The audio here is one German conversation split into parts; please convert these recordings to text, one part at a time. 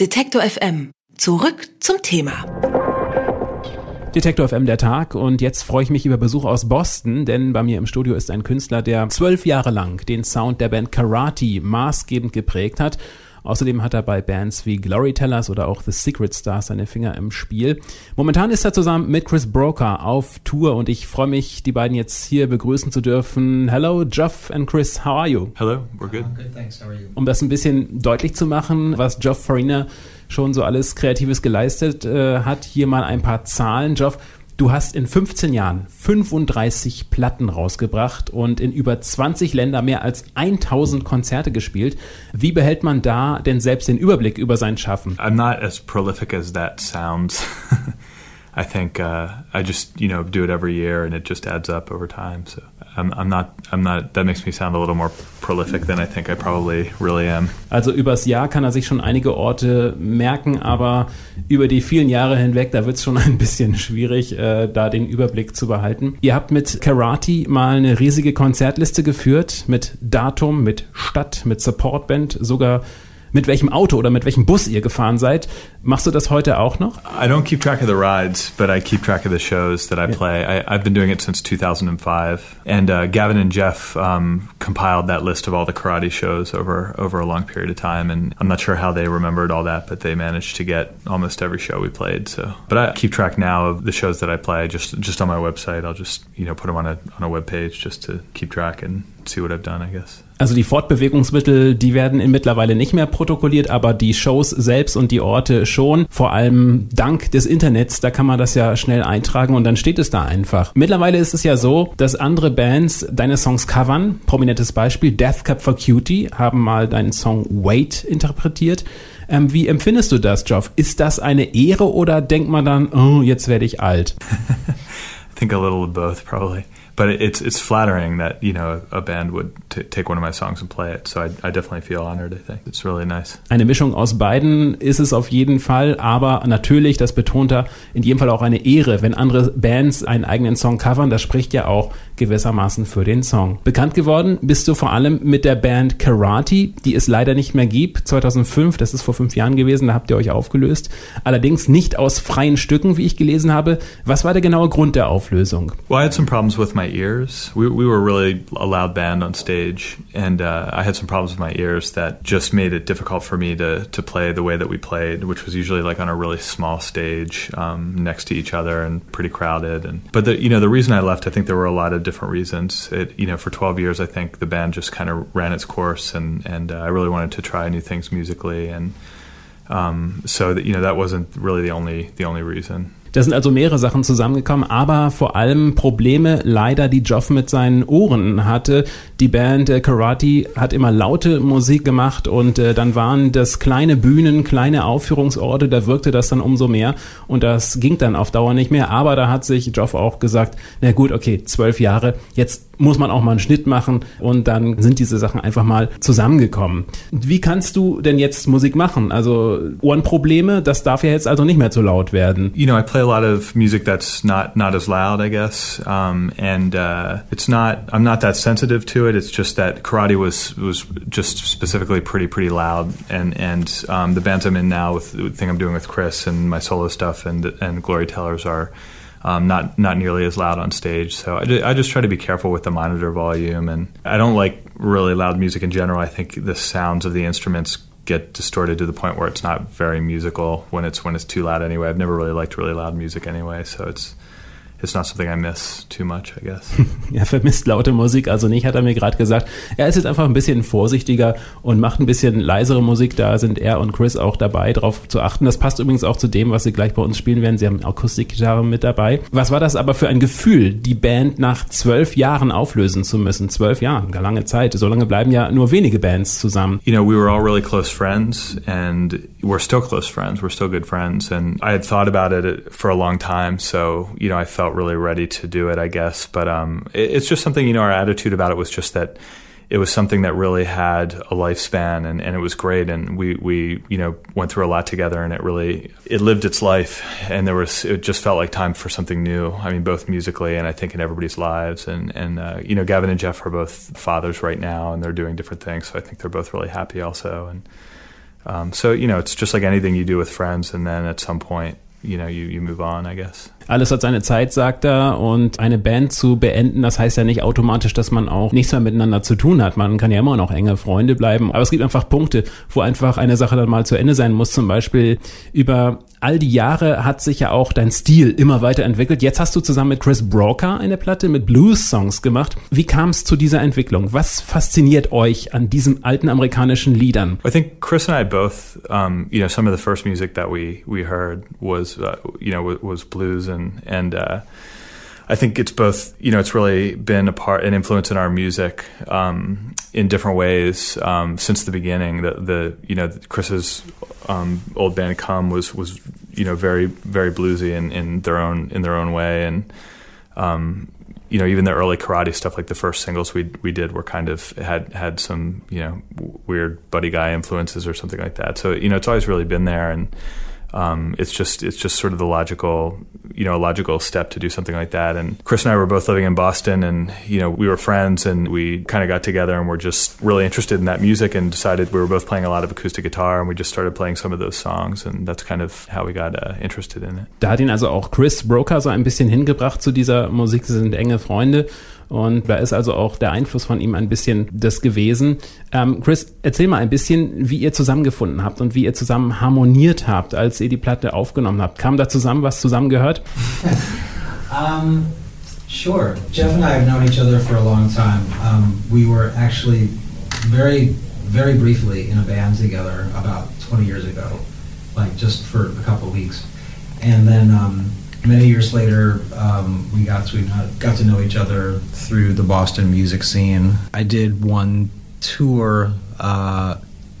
Detektor FM. Zurück zum Thema. Detektor FM der Tag und jetzt freue ich mich über Besuch aus Boston, denn bei mir im Studio ist ein Künstler, der zwölf Jahre lang den Sound der Band Karate maßgebend geprägt hat Außerdem hat er bei Bands wie Glory Tellers oder auch The Secret Stars seine Finger im Spiel. Momentan ist er zusammen mit Chris Broker auf Tour und ich freue mich, die beiden jetzt hier begrüßen zu dürfen. Hello, Geoff and Chris, how are you? Hello, we're good. good, thanks. How are you? Um das ein bisschen deutlich zu machen, was Geoff Farina schon so alles Kreatives geleistet äh, hat, hier mal ein paar Zahlen. Geoff, Du hast in 15 Jahren 35 Platten rausgebracht und in über 20 Länder mehr als 1000 Konzerte gespielt. Wie behält man da denn selbst den Überblick über sein Schaffen? I'm not as prolific as that sounds. I think uh, I just you know do it every year and it just adds up over time. So I'm, I'm not I'm not that makes me sound a little more prolific than I think I probably really am. Also übers Jahr kann er sich schon einige Orte merken, aber über die vielen Jahre hinweg, da wird es schon ein bisschen schwierig, äh, da den Überblick zu behalten. Ihr habt mit Karate mal eine riesige Konzertliste geführt, mit Datum, mit Stadt, mit Supportband, sogar mit welchem Auto oder mit welchem Bus ihr gefahren seid. Machst du das heute auch noch? I don't keep track of the rides, but I keep track of the shows that I play. I, have been doing it since 2005, and uh, Gavin and Jeff um, compiled that list of all the karate shows over over a long period of time. And I'm not sure how they remembered all that, but they managed to get almost every show we played. So, but I keep track now of the shows that I play just just on my website. I'll just you know put them on a on a web page just to keep track and see what I've done, I guess. Also die Fortbewegungsmittel, die werden mittlerweile nicht mehr protokolliert, aber die Shows selbst und die Orte schon. Vor allem dank des Internets, da kann man das ja schnell eintragen und dann steht es da einfach. Mittlerweile ist es ja so, dass andere Bands deine Songs covern. Prominentes Beispiel, Death Cup for Cutie haben mal deinen Song Wait interpretiert. Ähm, wie empfindest du das, Geoff? Ist das eine Ehre oder denkt man dann, oh, jetzt werde ich alt? Think a little of both, probably. but it's it's flattering that you know a band would t- take one of my songs and play it. So I, I definitely feel honored. I think it's really nice. Eine Mischung aus beiden ist es auf jeden Fall, aber natürlich, das betont er, in jedem Fall auch eine Ehre, wenn andere Bands einen eigenen Song covern. Das spricht ja auch gewissermaßen für den Song. Bekannt geworden bist du vor allem mit der Band Karate, die es leider nicht mehr gibt. 2005, das ist vor fünf Jahren gewesen, da habt ihr euch aufgelöst. Allerdings nicht aus freien Stücken, wie ich gelesen habe. Was war der genaue Grund der Auflösung? Well, I had some problems with my ears. We, we were really a loud band on stage, and uh, I had some problems with my ears that just made it difficult for me to, to play the way that we played, which was usually like on a really small stage um, next to each other and pretty crowded. And but the you know the reason I left, I think there were a lot of different reasons. It you know for 12 years, I think the band just kind of ran its course, and and uh, I really wanted to try new things musically, and um, so that you know that wasn't really the only the only reason. Da sind also mehrere Sachen zusammengekommen, aber vor allem Probleme leider, die Joff mit seinen Ohren hatte. Die Band äh, Karate hat immer laute Musik gemacht und äh, dann waren das kleine Bühnen, kleine Aufführungsorte, da wirkte das dann umso mehr und das ging dann auf Dauer nicht mehr. Aber da hat sich Joff auch gesagt, na gut, okay, zwölf Jahre, jetzt muss man auch mal einen Schnitt machen und dann sind diese Sachen einfach mal zusammengekommen. Wie kannst du denn jetzt Musik machen? Also Ohrenprobleme, das darf ja jetzt also nicht mehr zu laut werden. You know, I play a lot of music that's not not as loud, I guess, um, and uh, it's not. I'm not that sensitive to it. It's just that karate was was just specifically pretty pretty loud, and and um, the bands I'm in now with the thing I'm doing with Chris and my solo stuff and and Glory Tellers are. Um, not not nearly as loud on stage. So I, I, just try to be careful with the monitor volume, and I don't like really loud music in general. I think the sounds of the instruments get distorted to the point where it's not very musical when it's when it's too loud anyway. I've never really liked really loud music anyway, so it's it's not something I miss too much, I guess. er vermisst laute Musik also nicht, hat er mir gerade gesagt. Er ist jetzt einfach ein bisschen vorsichtiger und macht ein bisschen leisere Musik. Da sind er und Chris auch dabei, darauf zu achten. Das passt übrigens auch zu dem, was sie gleich bei uns spielen werden. Sie haben Akustikgitarre mit dabei. Was war das aber für ein Gefühl, die Band nach zwölf Jahren auflösen zu müssen? Zwölf Jahre, eine lange Zeit. So lange bleiben ja nur wenige Bands zusammen. You know, we were all really close friends and we're still close friends. We're still good friends. And I had thought about it for a long time. So, you know, I felt felt really ready to do it, I guess. But um, it, it's just something, you know, our attitude about it was just that it was something that really had a lifespan and, and it was great. And we, we you know went through a lot together and it really it lived its life. And there was it just felt like time for something new. I mean both musically and i think in everybody's lives. And and uh, you know gavin and jeff are both fathers right now and they're doing different things. So i think they're both really happy also. And Um, so you know, it's just like anything you do with friends, and then at some point, you know, you, you move on, I guess. Alles hat seine Zeit, sagt er. Und eine Band zu beenden, das heißt ja nicht automatisch, dass man auch nichts mehr miteinander zu tun hat. Man kann ja immer noch enge Freunde bleiben. Aber es gibt einfach Punkte, wo einfach eine Sache dann mal zu Ende sein muss. Zum Beispiel über all die Jahre hat sich ja auch dein Stil immer weiterentwickelt. Jetzt hast du zusammen mit Chris Broker eine Platte mit Blues-Songs gemacht. Wie kam es zu dieser Entwicklung? Was fasziniert euch an diesen alten amerikanischen Liedern? I think Chris and I both, um, you know, some of the first music that we we heard was, uh, you know, was blues and and. Uh, I think it's both, you know, it's really been a part, an influence in our music um, in different ways um, since the beginning. The, the you know, Chris's um, old band Come was was you know very very bluesy in, in their own in their own way, and um, you know even the early karate stuff, like the first singles we we did, were kind of had had some you know weird buddy guy influences or something like that. So you know, it's always really been there and um, it's just it's just sort of the logical you know logical step to do something like that. And Chris and I were both living in Boston, and you know we were friends, and we kind of got together and were just really interested in that music, and decided we were both playing a lot of acoustic guitar, and we just started playing some of those songs, and that's kind of how we got uh, interested in it. Da hat ihn also auch Chris Broker so ein bisschen hingebracht zu dieser Musik. Sie sind enge Freunde. Und da ist also auch der Einfluss von ihm ein bisschen das gewesen. Ähm, Chris, erzähl mal ein bisschen, wie ihr zusammengefunden habt und wie ihr zusammen harmoniert habt, als ihr die Platte aufgenommen habt. Kam da zusammen, was zusammengehört? um, sure. Jeff and I have known each other for a long time. Um, we were actually very, very briefly in a band together about 20 years ago, like just for a couple weeks. And then um, many years later, um, we got to got to know each other through the Boston music scene. I did one tour uh,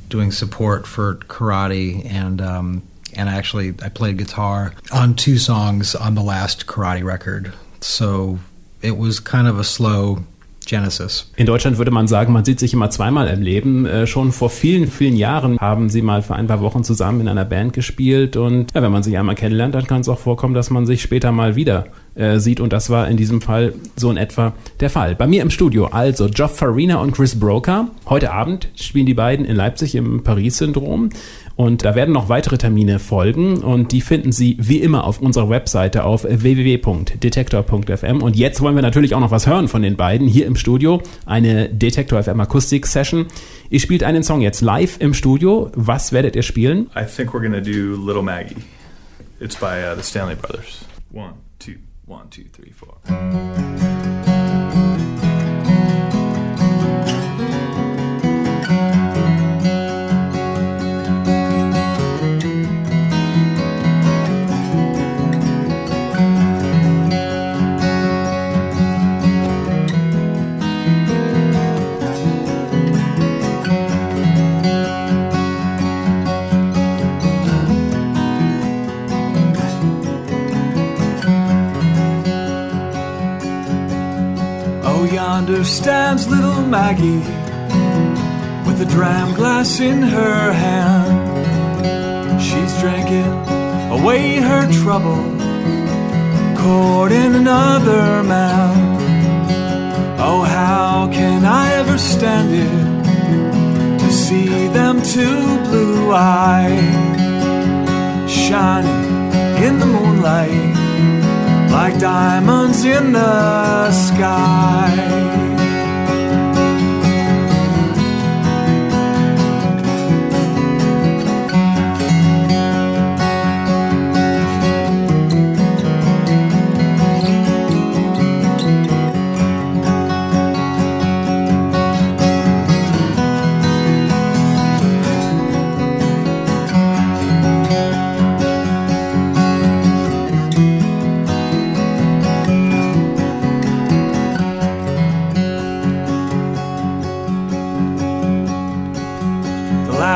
doing support for karate, and um, and actually I played guitar on two songs on the last karate record. So it was kind of a slow Genesis. In Deutschland würde man sagen, man sieht sich immer zweimal im Leben. Äh, schon vor vielen, vielen Jahren haben sie mal für ein paar Wochen zusammen in einer Band gespielt und ja, wenn man sich einmal kennenlernt, dann kann es auch vorkommen, dass man sich später mal wieder äh, sieht und das war in diesem Fall so in etwa der Fall. Bei mir im Studio also Geoff Farina und Chris Broker. Heute Abend spielen die beiden in Leipzig im Paris-Syndrom. Und da werden noch weitere Termine folgen und die finden Sie wie immer auf unserer Webseite auf www.detektor.fm. Und jetzt wollen wir natürlich auch noch was hören von den beiden hier im Studio. Eine Detektor FM Akustik Session. Ihr spielt einen Song jetzt live im Studio. Was werdet ihr spielen? I think we're gonna do Little Maggie. It's by uh, the Stanley Brothers. One, two, one, two, three, four. Yonder stands little Maggie with a dram glass in her hand. She's drinking away her trouble, courting another man. Oh, how can I ever stand it to see them two blue eyes shining in the moonlight? Like diamonds in the sky.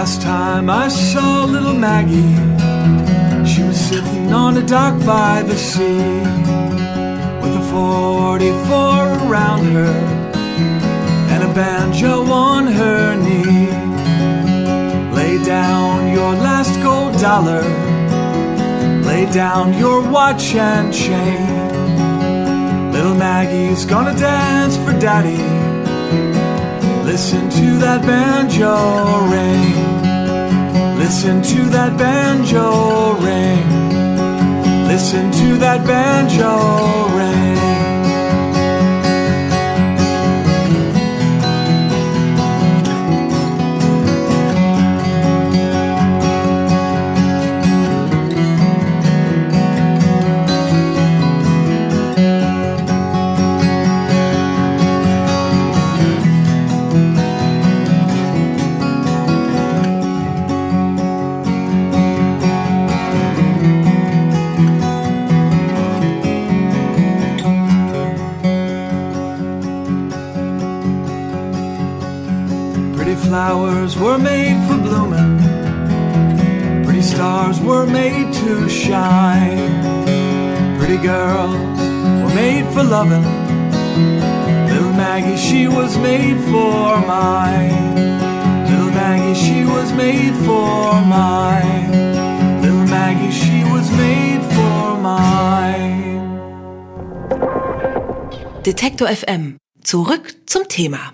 Time I saw little Maggie, she was sitting on a dock by the sea with a 44 around her and a banjo on her knee. Lay down your last gold dollar, lay down your watch and chain. Little Maggie's gonna dance for daddy. Listen to that banjo ring. Listen to that banjo ring. Listen to that banjo ring. Flowers were made for blooming. Pretty stars were made to shine. Pretty girls were made for loving. Little Maggie, she was made for mine. Little Maggie, she was made for mine. Little Maggie, she was made for mine. Detektor FM. Zurück zum Thema.